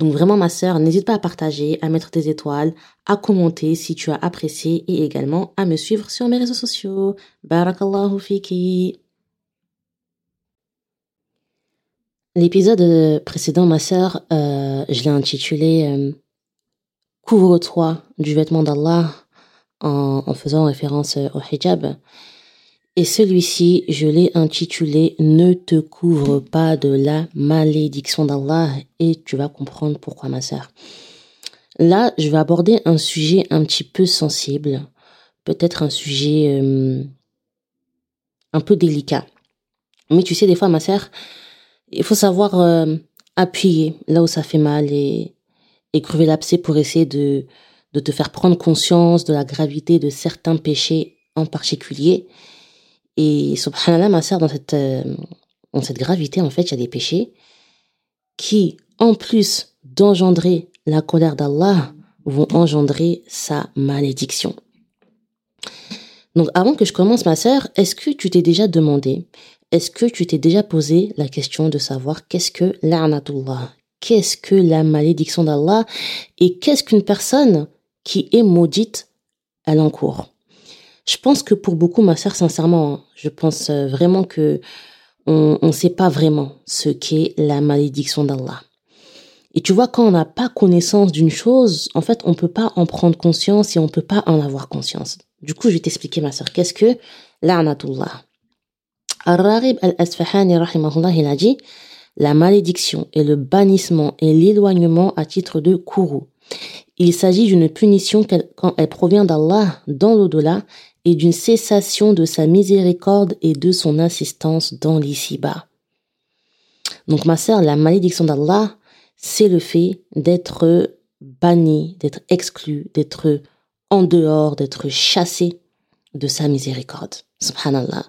Donc vraiment ma sœur, n'hésite pas à partager, à mettre des étoiles, à commenter si tu as apprécié et également à me suivre sur mes réseaux sociaux. Barakallahu fiki. L'épisode précédent, ma sœur, euh, je l'ai intitulé euh, Couvre-toi du vêtement d'Allah en, en, faisant référence au hijab. Et celui-ci, je l'ai intitulé Ne te couvre pas de la malédiction d'Allah et tu vas comprendre pourquoi ma sœur. Là, je vais aborder un sujet un petit peu sensible, peut-être un sujet euh, un peu délicat. Mais tu sais, des fois, ma sœur, il faut savoir euh, appuyer là où ça fait mal et, crever l'abcès pour essayer de, de te faire prendre conscience de la gravité de certains péchés en particulier et subhanallah, ma sœur, dans cette, euh, dans cette gravité, en fait, il y a des péchés qui, en plus d'engendrer la colère d'Allah, vont engendrer sa malédiction. Donc, avant que je commence, ma sœur, est-ce que tu t'es déjà demandé, est-ce que tu t'es déjà posé la question de savoir qu'est-ce que l'a'natullah, qu'est-ce que la malédiction d'Allah et qu'est-ce qu'une personne qui est maudite, elle encourt? Je pense que pour beaucoup, ma sœur, sincèrement, hein, je pense euh, vraiment que on ne sait pas vraiment ce qu'est la malédiction d'Allah. Et tu vois, quand on n'a pas connaissance d'une chose, en fait, on peut pas en prendre conscience et on peut pas en avoir conscience. Du coup, je vais t'expliquer, ma sœur, qu'est-ce que l'a'natullah. Al-Rarib al-Asfahani, il a dit, la malédiction est le bannissement et l'éloignement à titre de kourou. Il s'agit d'une punition quand elle provient d'Allah dans l'au-delà et d'une cessation de sa miséricorde et de son assistance dans l'ici-bas. Donc ma sœur, la malédiction d'Allah, c'est le fait d'être banni, d'être exclu, d'être en dehors, d'être chassé de sa miséricorde. Subhanallah.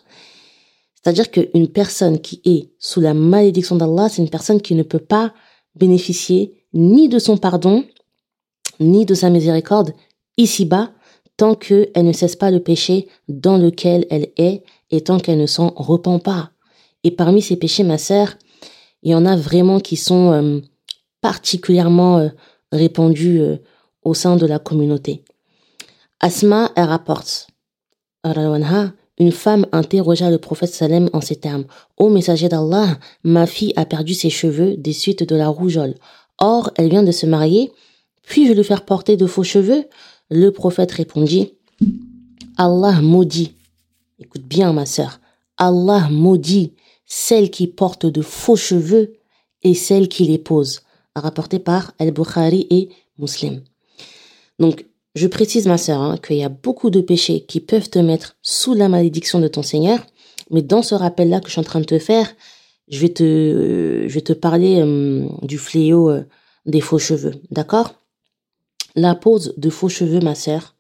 C'est-à-dire qu'une personne qui est sous la malédiction d'Allah, c'est une personne qui ne peut pas bénéficier ni de son pardon, ni de sa miséricorde ici-bas, tant qu'elle ne cesse pas le péché dans lequel elle est et tant qu'elle ne s'en repent pas. Et parmi ces péchés, ma sœur, il y en a vraiment qui sont euh, particulièrement euh, répandus euh, au sein de la communauté. Asma, elle rapporte, une femme interrogea le prophète Salem en ces termes. Ô messager d'Allah, ma fille a perdu ses cheveux des suites de la rougeole. Or, elle vient de se marier. Puis-je lui faire porter de faux cheveux? Le prophète répondit, Allah maudit, écoute bien ma sœur, Allah maudit celle qui porte de faux cheveux et celle qui les pose, rapporté par Al-Bukhari et Muslim. Donc, je précise ma sœur hein, qu'il y a beaucoup de péchés qui peuvent te mettre sous la malédiction de ton Seigneur, mais dans ce rappel-là que je suis en train de te faire, je vais te, parler euh, du fléau euh, des faux cheveux, d'accord? La pose de faux cheveux, ma sœur,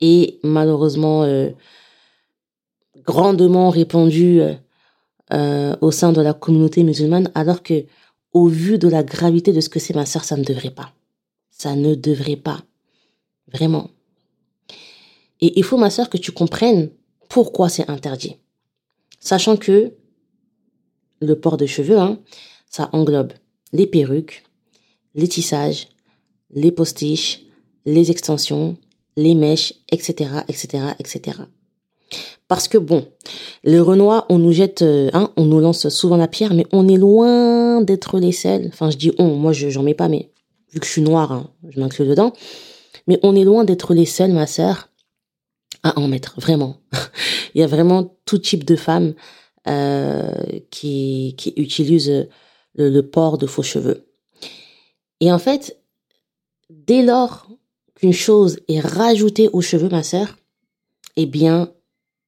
est malheureusement euh, grandement répandue euh, euh, au sein de la communauté musulmane, alors que, au vu de la gravité de ce que c'est, ma sœur, ça ne devrait pas. Ça ne devrait pas. Vraiment. Et il faut, ma sœur, que tu comprennes pourquoi c'est interdit. Sachant que le port de cheveux, hein, ça englobe les perruques, les tissages, les postiches, les extensions, les mèches, etc., etc., etc. Parce que bon, les Renois, on nous jette, euh, hein, on nous lance souvent la pierre, mais on est loin d'être les seuls. Enfin, je dis on, moi, je j'en mets pas, mais vu que je suis noire, hein, je m'inclus dedans. Mais on est loin d'être les seuls, ma sœur, à en mettre. Vraiment, il y a vraiment tout type de femmes euh, qui qui utilisent le, le port de faux cheveux. Et en fait, dès lors qu'une chose est rajoutée aux cheveux, ma sœur, eh bien,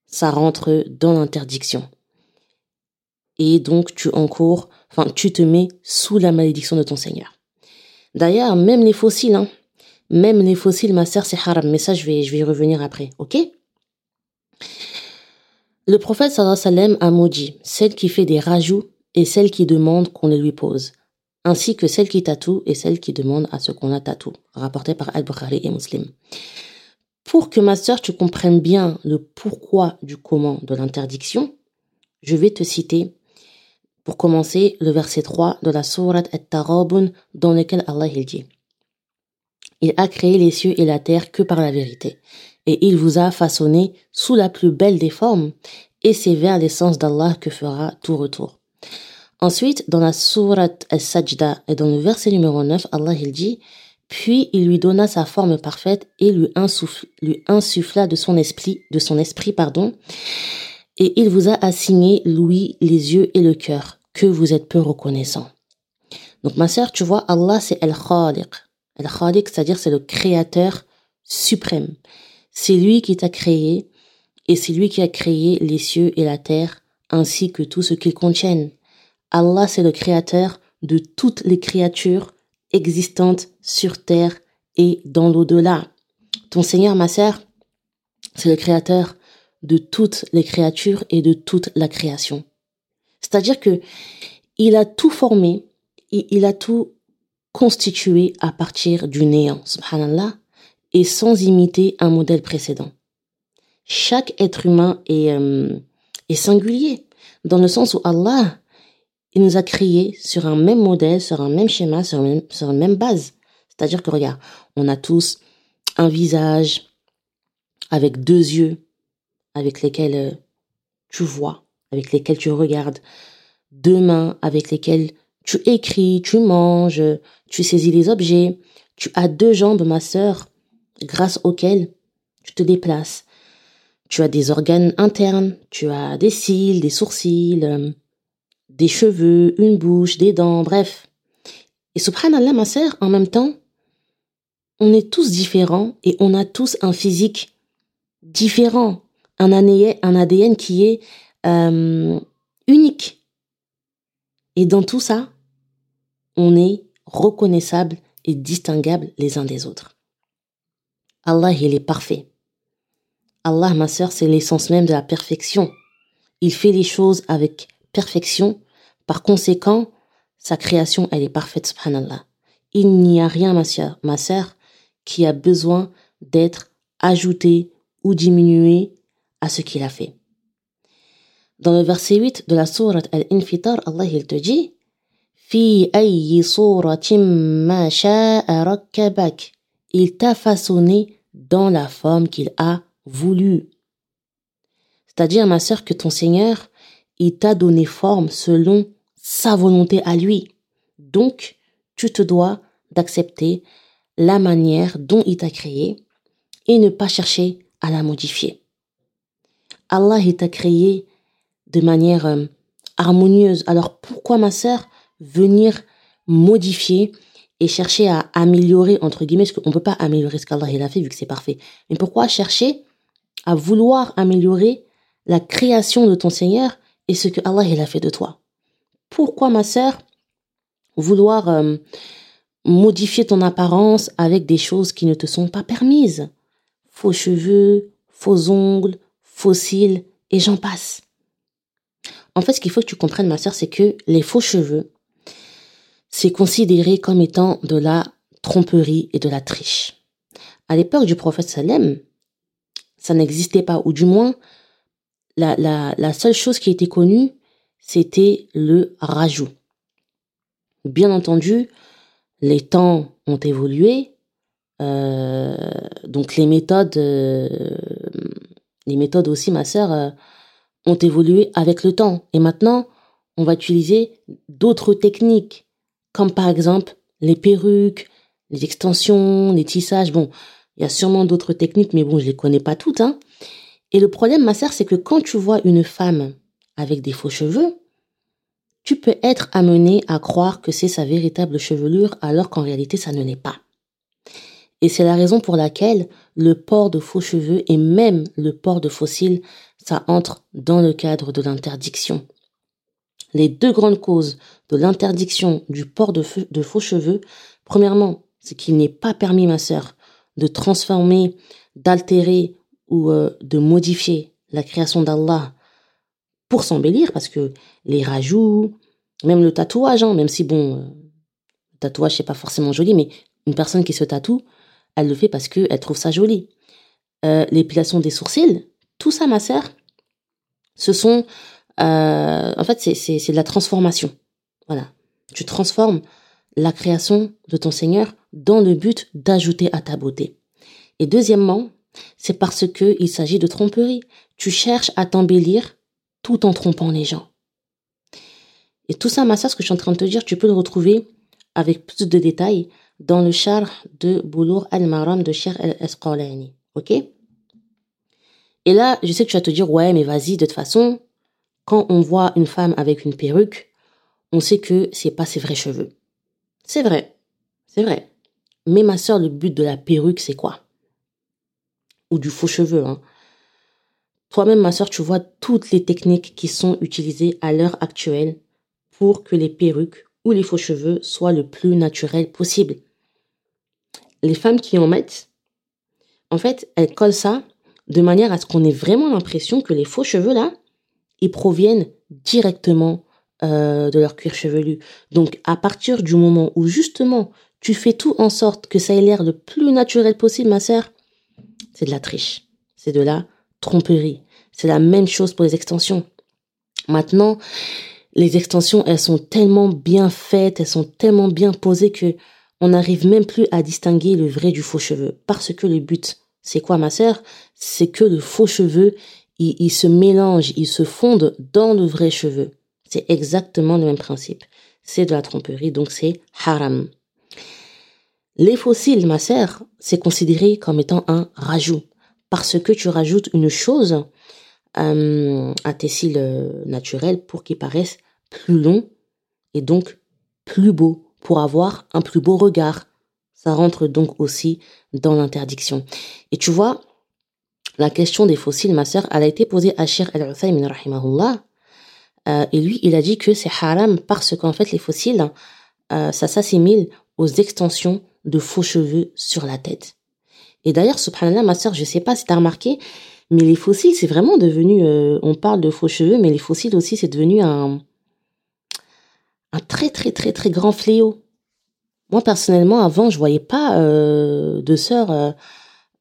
ça rentre dans l'interdiction. Et donc, tu encours, enfin, tu te mets sous la malédiction de ton Seigneur. D'ailleurs, même les fossiles, hein, même les fossiles, ma sœur, c'est haram. Mais ça, je vais, je vais y revenir après, ok? Le prophète sallallahu alayhi wa sallam a maudit celle qui fait des rajouts et celle qui demande qu'on les lui pose, ainsi que celle qui tatoue et celle qui demande à ce qu'on la tatoue, rapporté par Al-Bukhari et Muslim. Pour que ma sœur, tu comprennes bien le pourquoi du comment de l'interdiction, je vais te citer, pour commencer, le verset 3 de la sourate At-Tarabun, dans lequel Allah il dit Il a créé les cieux et la terre que par la vérité, et il vous a façonné sous la plus belle des formes, et c'est vers l'essence d'Allah que fera tout retour. Ensuite, dans la sourate As-Sajda et dans le verset numéro 9, Allah il dit Puis il lui donna sa forme parfaite et lui, lui insuffla de son esprit, de son esprit, pardon, et il vous a assigné l'ouïe, les yeux et le cœur, que vous êtes peu reconnaissant. Donc ma sœur, tu vois, Allah c'est Al-Khaliq. Al-Khaliq, c'est-à-dire c'est le créateur suprême. C'est lui qui t'a créé et c'est lui qui a créé les cieux et la terre ainsi que tout ce qu'ils contiennent. Allah c'est le créateur de toutes les créatures existantes sur terre et dans l'au-delà. Ton Seigneur, ma sœur, c'est le créateur de toutes les créatures et de toute la création. C'est-à-dire que il a tout formé, il a tout constitué à partir du néant, subhanallah, et sans imiter un modèle précédent. Chaque être humain est, euh, est singulier, dans le sens où Allah, il nous a créés sur un même modèle, sur un même schéma, sur, une même base. C'est-à-dire que regarde, on a tous un visage avec deux yeux, avec lesquels euh, tu vois, avec lesquels tu regardes, deux mains avec lesquelles tu écris, tu manges, tu saisis les objets, tu as deux jambes, ma sœur, grâce auxquelles tu te déplaces. Tu as des organes internes, tu as des cils, des sourcils, euh, des cheveux, une bouche, des dents, bref. Et subhanallah, ma sœur, en même temps, on est tous différents et on a tous un physique différent un ADN, qui est euh, unique. Et dans tout ça, on est reconnaissable et distinguable les uns des autres. Allah, il est parfait. Allah, ma sœur, c'est l'essence même de la perfection. Il fait les choses avec perfection. Par conséquent, sa création, elle est parfaite, subhanallah. Il n'y a rien, ma sœur, ma qui a besoin d'être ajouté ou diminué à ce qu'il a fait. Dans le verset 8 de la sourate Al-Infitar, Allah il te dit Il t'a façonné dans la forme qu'il a voulu. C'est-à-dire, ma sœur, que ton Seigneur, il t'a donné forme selon sa volonté à lui. Donc, tu te dois d'accepter la manière dont il t'a créé et ne pas chercher à la modifier. Allah t'a créé de manière euh, harmonieuse. Alors pourquoi ma sœur venir modifier et chercher à améliorer entre guillemets parce qu'on peut pas améliorer ce qu'Allah a fait vu que c'est parfait. Mais pourquoi chercher à vouloir améliorer la création de ton Seigneur et ce que Allah a fait de toi Pourquoi ma sœur vouloir euh, modifier ton apparence avec des choses qui ne te sont pas permises? Faux cheveux, faux ongles, fossiles, et j'en passe. En fait, ce qu'il faut que tu comprennes, ma sœur, c'est que les faux cheveux, c'est considéré comme étant de la tromperie et de la triche. À l'époque du prophète Salem, ça n'existait pas, ou du moins, la, seule chose qui était connue, c'était le rajout. Bien entendu, les temps ont évolué, euh, donc les méthodes euh, les méthodes aussi, ma sœur, euh, ont évolué avec le temps. Et maintenant, on va utiliser d'autres techniques, comme par exemple les perruques, les extensions, les tissages. Bon, il y a sûrement d'autres techniques, mais bon, je les connais pas toutes. Hein. Et le problème, ma sœur, c'est que quand tu vois une femme avec des faux cheveux, tu peux être amené à croire que c'est sa véritable chevelure alors qu'en réalité, ça ne l'est pas. Et c'est la raison pour laquelle le port de faux cheveux et même le port de fossiles, ça entre dans le cadre de l'interdiction. Les deux grandes causes de l'interdiction du port de, faux cheveux Premièrement, c'est qu'il n'est pas permis, ma sœur, de transformer, d'altérer ou euh, de modifier la création d'Allah pour s'embellir, parce que les rajouts, même le tatouage, hein, même si bon, euh, le tatouage c'est pas forcément joli, mais une personne qui se tatoue, elle le fait parce qu'elle trouve ça joli. Euh, l'épilation des sourcils, tout ça, ma sœur, ce sont, en fait, c'est de la transformation. Voilà, tu transformes la création de ton Seigneur dans le but d'ajouter à ta beauté. Et deuxièmement, c'est parce que il s'agit de tromperie. Tu cherches à t'embellir tout en trompant les gens. Et tout ça, Massa, ce que je suis en train de te dire, tu peux le retrouver avec plus de détails dans le char de Boulour al-Maram de Cher el-Esqalani. Ok? Et là, je sais que tu vas te dire, ouais, mais vas-y, de toute façon, quand on voit une femme avec une perruque, on sait que c'est pas ses vrais cheveux. C'est vrai, c'est vrai. Mais ma soeur, le but de la perruque, c'est quoi? Ou du faux cheveux. Hein. Toi-même, ma soeur, tu vois toutes les techniques qui sont utilisées à l'heure actuelle pour que les perruques ou les faux cheveux soient le plus naturels possible. Les femmes qui en mettent, en fait, elles collent ça de manière à ce qu'on ait vraiment l'impression que les faux cheveux là, ils proviennent directement euh, de leur cuir chevelu. Donc à partir du moment où justement tu fais tout en sorte que ça ait l'air le plus naturel possible, ma sœur, c'est de la triche, c'est de la tromperie. C'est la même chose pour les extensions. Maintenant, les extensions, elles sont tellement bien faites, elles sont tellement bien posées que on n'arrive même plus à distinguer le vrai du faux cheveu. Parce que le but, c'est quoi, ma sœur? C'est que le faux cheveu, il, il, se mélange, il se fonde dans le vrai cheveu. C'est exactement le même principe. C'est de la tromperie, donc c'est haram. Les fossiles, ma sœur, c'est considéré comme étant un rajout. Parce que tu rajoutes une chose euh, à tes cils euh, naturels pour qu'ils paraissent plus longs et donc plus beaux, pour avoir un plus beau regard. Ça rentre donc aussi dans l'interdiction. Et tu vois, la question des fossiles, ma sœur, elle a été posée à Shir al-Uthaymin, rahimahullah, euh, et lui, il a dit que c'est haram parce qu'en fait, les fossiles, euh, ça s'assimile aux extensions de faux cheveux sur la tête. Et d'ailleurs, subhanallah, ma sœur, je sais pas si tu as remarqué, mais les fossiles, c'est vraiment devenu, euh, on parle de faux cheveux, mais les fossiles aussi, c'est devenu un, un très, très, très, très grand fléau. Moi, personnellement, avant, je voyais pas de sœurs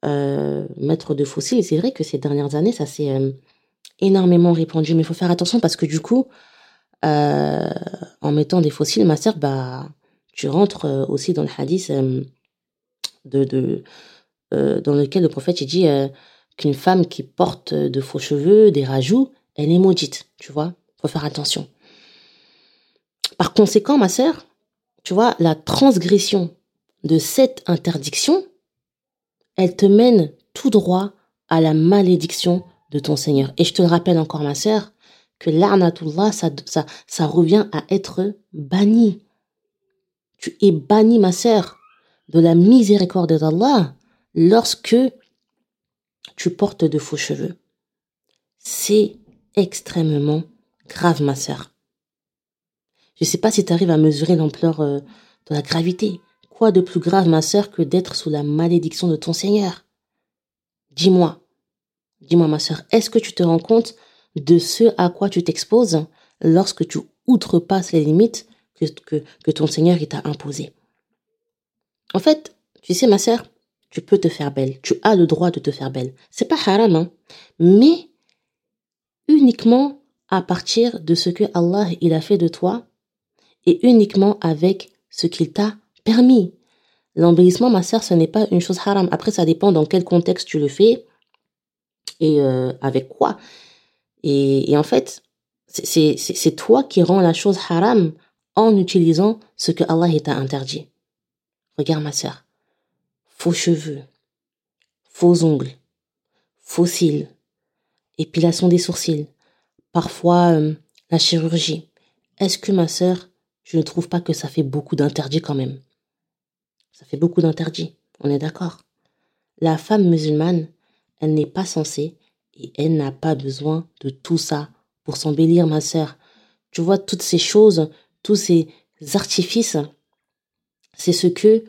mettre de fossiles. C'est vrai que ces dernières années, ça s'est énormément répandu. Mais il faut faire attention parce que du coup, euh, en mettant des fossiles, ma sœur, bah, tu rentres euh, aussi dans le hadith euh, de, de dans lequel le prophète dit qu'une femme qui porte de faux cheveux, des rajouts, elle est maudite. Tu vois, faut faire attention. Par conséquent, ma sœur, tu vois, la transgression de cette interdiction, elle te mène tout droit à la malédiction de ton Seigneur. Et je te le rappelle encore, ma sœur, que l'arnatullah, ça, ça, ça revient à être banni. Tu es banni, ma sœur, de la miséricorde d'Allah lorsque tu portes de faux cheveux. C'est extrêmement grave, ma sœur. Je ne sais pas si tu arrives à mesurer l'ampleur euh, de la gravité. Quoi de plus grave, ma sœur, que d'être sous la malédiction de ton Seigneur? Dis-moi, Dis-moi ma sœur, est-ce que tu te rends compte de ce à quoi tu t'exposes lorsque tu outrepasses les limites que, que, que ton Seigneur t'a imposées En fait, tu sais ma sœur, tu peux te faire belle, tu as le droit de te faire belle. C'est pas haram, hein, mais uniquement à partir de ce que Allah il a fait de toi et uniquement avec ce qu'il t'a permis. L'embellissement, ma sœur, ce n'est pas une chose haram. Après, ça dépend dans quel contexte tu le fais et euh, avec quoi. Et, et en fait, c'est toi qui rends la chose haram en utilisant ce que Allah t'a interdit. Regarde ma sœur. Faux cheveux, faux ongles, faux cils, épilation des sourcils, parfois euh, la chirurgie. Est-ce que ma sœur, je ne trouve pas que ça fait beaucoup d'interdits quand même? Ça fait beaucoup d'interdits, on est d'accord. La femme musulmane, elle n'est pas censée et elle n'a pas besoin de tout ça pour s'embellir, ma sœur. Tu vois, toutes ces choses, tous ces artifices, C'est ce que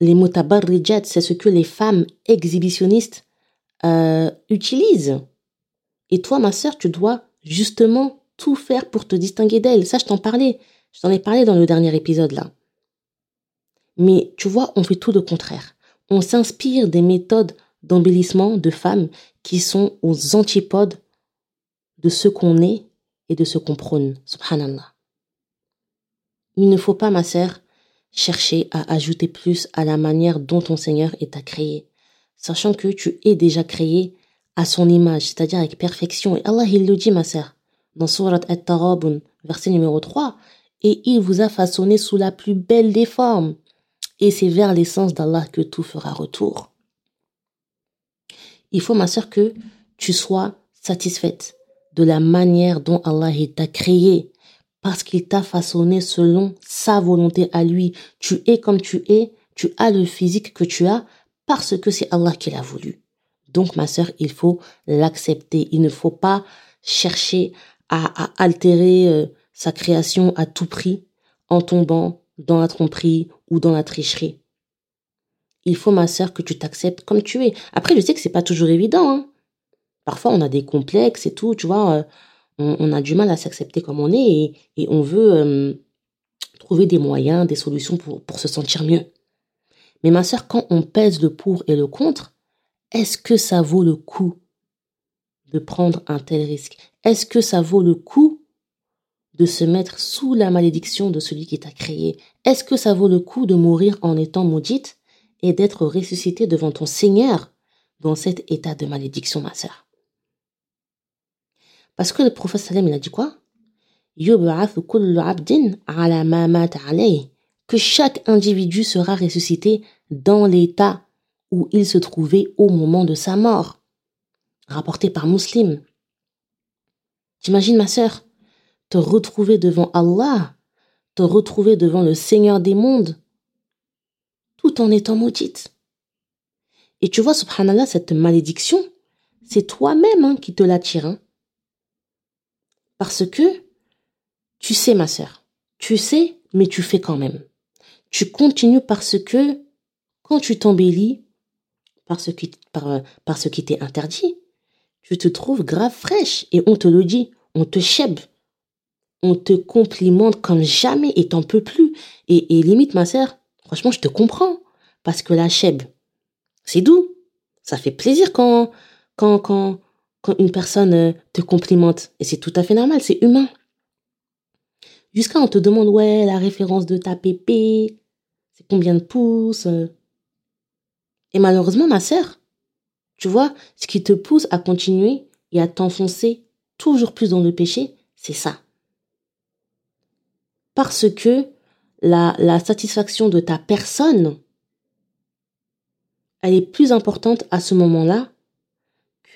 les mutabarrijat, c'est ce que les femmes exhibitionnistes euh, utilisent. Et toi, ma sœur, tu dois justement tout faire pour te distinguer d'elles. Ça, je t'en parlais. Je t'en ai parlé dans le dernier épisode là. Mais tu vois, on fait tout le contraire. On s'inspire des méthodes d'embellissement de femmes qui sont aux antipodes de ce qu'on est et de ce qu'on prône. Subhanallah. Il ne faut pas, ma sœur, chercher à ajouter plus à la manière dont ton Seigneur est à créer, sachant que tu es déjà créé à son image, c'est-à-dire avec perfection. Et Allah, il le dit, ma sœur, dans Surat At-Tarabun, verset numéro 3, et il vous a façonné sous la plus belle des formes. Et c'est vers l'essence d'Allah que tout fera retour. Il faut, ma sœur, que tu sois satisfaite de la manière dont Allah t'a créé, parce qu'il t'a façonné selon sa volonté à lui. Tu es comme tu es, tu as le physique que tu as, parce que c'est Allah qui l'a voulu. Donc, ma sœur, il faut l'accepter. Il ne faut pas chercher à, altérer euh, sa création à tout prix en tombant dans la tromperie ou dans la tricherie. Il faut, ma sœur, que tu t'acceptes comme tu es. Après, je sais que c'est pas toujours évident. Hein. Parfois, on a des complexes et tout, tu vois. Euh, on, a du mal à s'accepter comme on est et, on veut euh, trouver des moyens, des solutions pour, pour se sentir mieux. Mais ma sœur, quand on pèse le pour et le contre, est-ce que ça vaut le coup de prendre un tel risque? Est-ce que ça vaut le coup de se mettre sous la malédiction de celui qui t'a créé? Est-ce que ça vaut le coup de mourir en étant maudite et d'être ressuscité devant ton Seigneur dans cet état de malédiction, ma sœur? Parce que le prophète Salem, il a dit quoi? Que chaque individu sera ressuscité dans l'état où il se trouvait au moment de sa mort. Rapporté par Muslim. T'imagines, ma sœur, te retrouver devant Allah, te retrouver devant le Seigneur des mondes, tout en étant maudite. Et tu vois, subhanallah, cette malédiction, c'est toi-même hein, qui te l'attire. Hein. Parce que, tu sais, ma sœur, tu sais, mais tu fais quand même. Tu continues parce que, quand tu t'embellis, par ce qui, par, par ce qui t'est interdit, tu te trouves grave fraîche et on te le dit, on te chèbe, on te complimente comme jamais et t'en peux plus. Et, et limite, ma sœur, franchement, je te comprends. Parce que la chèbe, c'est doux. Ça fait plaisir quand, quand, quand, une personne euh, te complimente. Et c'est tout à fait normal, c'est humain. Jusqu'à on te demande, ouais, la référence de ta pépé, c'est combien de pouces. Euh. Et malheureusement, ma sœur, tu vois, ce qui te pousse à continuer et à t'enfoncer toujours plus dans le péché, c'est ça. Parce que la, la satisfaction de ta personne, elle est plus importante à ce moment-là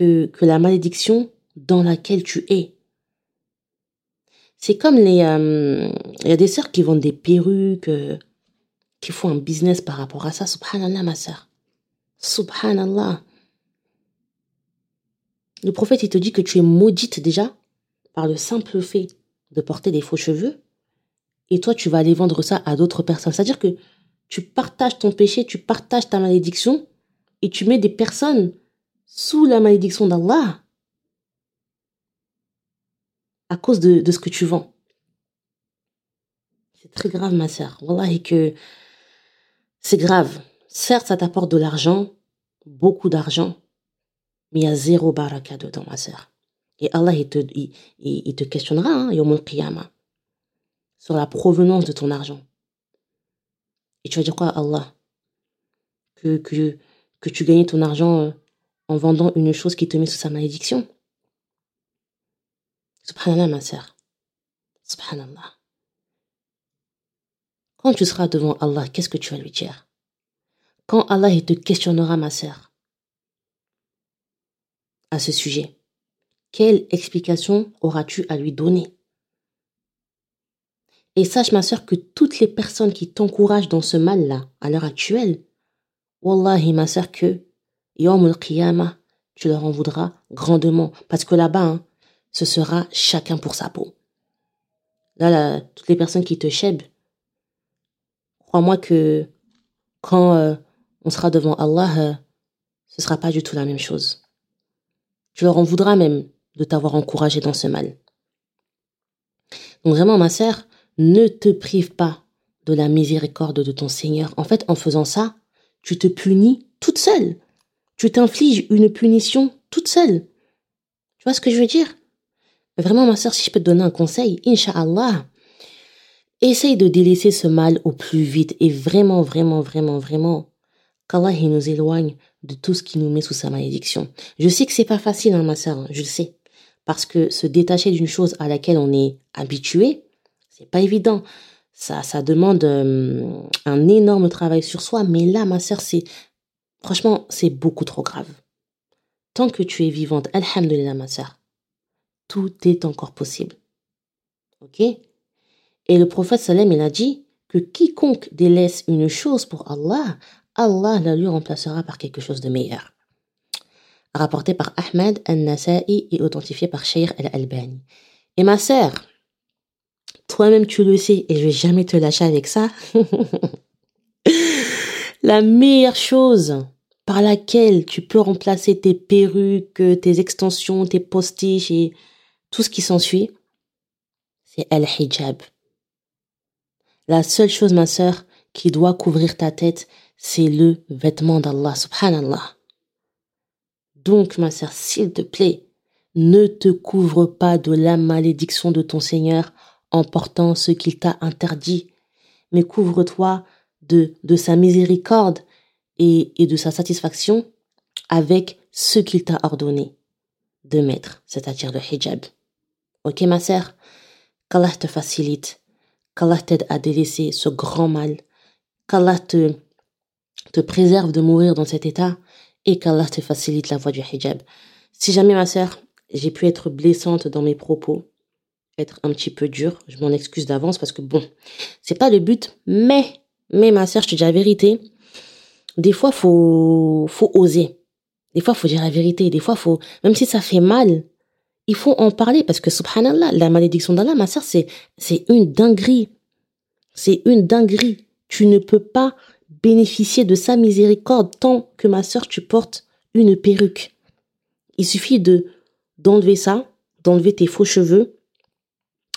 que, la malédiction dans laquelle tu es. C'est comme les... Euh, il y a des sœurs qui vendent des perruques, euh, qui font un business par rapport à ça. Subhanallah, ma sœur. Subhanallah. Le prophète, il te dit que tu es maudite déjà par le simple fait de porter des faux cheveux. Et toi, tu vas aller vendre ça à d'autres personnes. C'est-à-dire que tu partages ton péché, tu partages ta malédiction et tu mets des personnes sous la malédiction d'Allah à cause de, de, ce que tu vends. C'est très grave, ma sœur. et que c'est grave. Certes, ça t'apporte de l'argent, beaucoup d'argent, mais il y a zéro baraka dedans, ma sœur. Et Allah, il te, il, il te questionnera, hein, sur la provenance de ton argent. Et tu vas dire quoi Allah? Que, que, que tu gagnais ton argent euh, en vendant une chose qui te met sous sa malédiction Subhanallah, ma sœur. Subhanallah. Quand tu seras devant Allah, qu'est-ce que tu vas lui dire? Quand Allah te questionnera, ma sœur, à ce sujet Quelle explication auras-tu à lui donner? Et sache, ma sœur, que toutes les personnes qui t'encouragent dans ce mal-là, à l'heure actuelle, Wallahi, ma sœur, que Yom al tu leur en voudras grandement. Parce que là-bas, hein, ce sera chacun pour sa peau. Là, là, toutes les personnes qui te chèbent, crois-moi que quand euh, on sera devant Allah, euh, ce sera pas du tout la même chose. Tu leur en voudras même de t'avoir encouragé dans ce mal. Donc vraiment, ma sœur, ne te prive pas de la miséricorde de ton Seigneur. En fait, en faisant ça, tu te punis toute seule. Tu t'infliges une punition toute seule. Tu vois ce que je veux dire? Vraiment, ma sœur, si je peux te donner un conseil, Inch'Allah, essaye de délaisser ce mal au plus vite et vraiment, vraiment, vraiment, vraiment, qu'Allah nous éloigne de tout ce qui nous met sous sa malédiction. Je sais que c'est pas facile, hein, ma sœur, hein, je le sais. Parce que se détacher d'une chose à laquelle on est habitué, c'est pas évident. Ça, ça demande euh, un énorme travail sur soi. Mais là, ma sœur, c'est, franchement, c'est beaucoup trop grave. Tant que tu es vivante, alhamdulillah, ma sœur, tout est encore possible. Ok? Et le prophète Salem, il a dit que quiconque délaisse une chose pour Allah, Allah la lui remplacera par quelque chose de meilleur. Rapporté par Ahmed al-Nasa'i et authentifié par Sheikh al-Albani. Et ma sœur, toi-même tu le sais et je vais jamais te lâcher avec ça. la meilleure chose par laquelle tu peux remplacer tes perruques, tes extensions, tes postiches et tout ce qui s'ensuit, c'est al-hijab. La seule chose, ma sœur, qui doit couvrir ta tête, c'est le vêtement d'Allah, subhanallah. Donc, ma sœur, s'il te plaît, ne te couvre pas de la malédiction de ton Seigneur en portant ce qu'il t'a interdit, mais couvre-toi de, de sa miséricorde et, et de sa satisfaction avec ce qu'il t'a ordonné de mettre, c'est-à-dire le hijab. Ok, ma sœur? Qu'Allah te facilite, qu'Allah t'aide à délaisser ce grand mal, qu'Allah te, te préserve de mourir dans cet état et qu'Allah te facilite la voie du hijab. Si jamais, ma sœur, j'ai pu être blessante dans mes propos, être un petit peu dur, je m'en excuse d'avance parce que bon, c'est pas le but, mais, mais ma sœur, je te dis la vérité, des fois, faut, faut oser. Des fois, faut dire la vérité. Des fois, faut, même si ça fait mal, il faut en parler parce que subhanallah, la malédiction d'Allah, ma sœur, c'est, c'est une dinguerie. C'est une dinguerie. Tu ne peux pas bénéficier de sa miséricorde tant que ma sœur, tu portes une perruque. Il suffit de, d'enlever ça, d'enlever tes faux cheveux.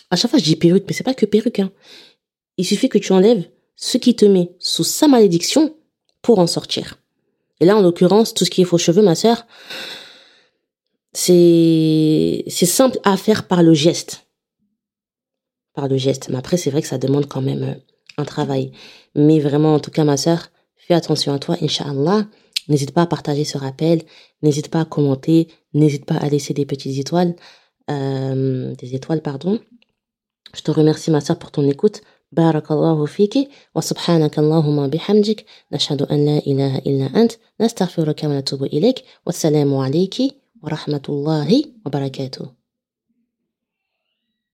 À chaque fois, je dis perruque, mais c'est pas que perruque, hein. Il suffit que tu enlèves ce qui te met sous sa malédiction pour en sortir. Et là, en l'occurrence, tout ce qui est faux cheveux, ma sœur, c'est simple à faire par le geste. Par le geste. Mais après, c'est vrai que ça demande quand même euh, un travail. Mais vraiment, en tout cas, ma sœur, fais attention à toi, Inch'Allah. N'hésite pas à partager ce rappel. N'hésite pas à commenter. N'hésite pas à laisser des petites étoiles. Euh, des étoiles, pardon. Je te remercie, ma sœur, pour ton écoute. بارك الله فيك وسبحانك اللهم بحمدك نشهد أن لا إله إلا أنت نستغفرك ونتوب إليك والسلام عليك ورحمة الله وبركاته.